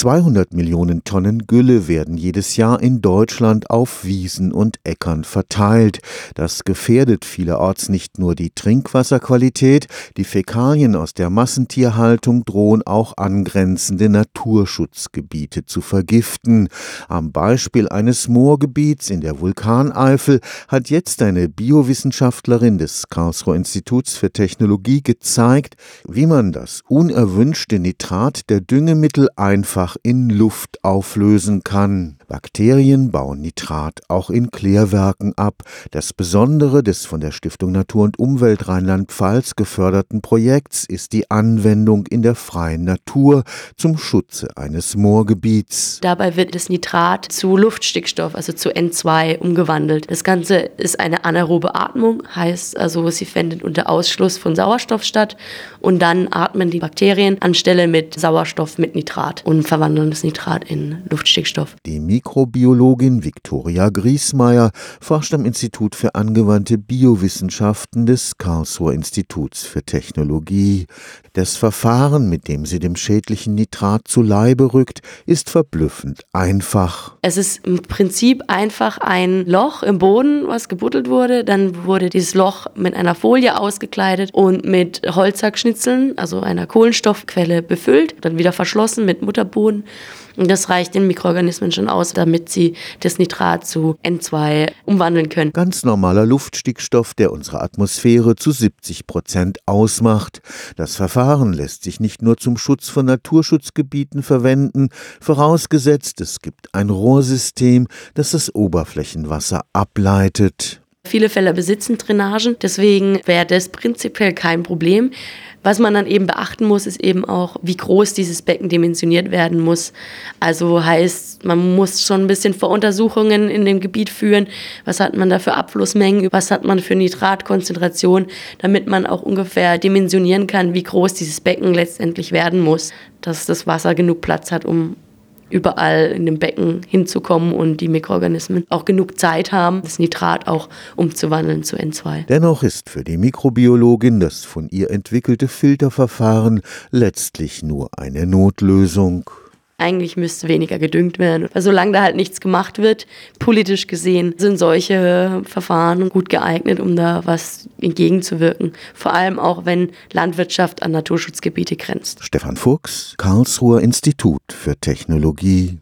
200 Millionen Tonnen Gülle werden jedes Jahr in Deutschland auf Wiesen und Äckern verteilt. Das gefährdet vielerorts nicht nur die Trinkwasserqualität, die Fäkalien aus der Massentierhaltung drohen auch angrenzende Naturschutzgebiete zu vergiften. Am Beispiel eines Moorgebiets in der Vulkaneifel hat jetzt eine Biowissenschaftlerin des Karlsruher Instituts für Technologie gezeigt, wie man das unerwünschte Nitrat der Düngemittel einfach einfach in Luft auflösen kann. Bakterien bauen Nitrat auch in Klärwerken ab. Das Besondere des von der Stiftung Natur und Umwelt Rheinland-Pfalz geförderten Projekts ist die Anwendung in der freien Natur zum Schutze eines Moorgebiets. Dabei wird das Nitrat zu Luftstickstoff, also zu N2, umgewandelt. Das Ganze ist eine anaerobe Atmung, heißt also, sie findet unter Ausschluss von Sauerstoff statt und dann atmen die Bakterien anstelle mit Sauerstoff mit Nitrat und verwandeln das Nitrat in Luftstickstoff. Die Mikrobiologin Viktoria Griesmeier forscht am Institut für angewandte Biowissenschaften des Karlsruher Instituts für Technologie. Das Verfahren, mit dem sie dem schädlichen Nitrat zu Leibe rückt, ist verblüffend einfach. Es ist im Prinzip einfach ein Loch im Boden, was gebuddelt wurde. Dann wurde dieses Loch mit einer Folie ausgekleidet und mit Holzhackschnitzeln, also einer Kohlenstoffquelle, befüllt, dann wieder verschlossen mit Mutterboden. Und das reicht den Mikroorganismen schon aus, damit sie das Nitrat zu N2 umwandeln können. Ganz normaler Luftstickstoff, der unsere Atmosphäre zu 70 Prozent ausmacht. Das Verfahren lässt sich nicht nur zum Schutz von Naturschutzgebieten verwenden, vorausgesetzt es gibt ein Rohrsystem, das das Oberflächenwasser ableitet. Viele Fälle besitzen Drainagen, deswegen wäre das prinzipiell kein Problem. Was man dann eben beachten muss, ist eben auch, wie groß dieses Becken dimensioniert werden muss. Also heißt, man muss schon ein bisschen Voruntersuchungen in dem Gebiet führen. Was hat man da für Abflussmengen? Was hat man für Nitratkonzentration? Damit man auch ungefähr dimensionieren kann, wie groß dieses Becken letztendlich werden muss, dass das Wasser genug Platz hat, um überall in dem Becken hinzukommen und die Mikroorganismen auch genug Zeit haben, das Nitrat auch umzuwandeln zu N2. Dennoch ist für die Mikrobiologin das von ihr entwickelte Filterverfahren letztlich nur eine Notlösung eigentlich müsste weniger gedüngt werden. Weil solange da halt nichts gemacht wird, politisch gesehen, sind solche Verfahren gut geeignet, um da was entgegenzuwirken. Vor allem auch, wenn Landwirtschaft an Naturschutzgebiete grenzt. Stefan Fuchs, Karlsruher Institut für Technologie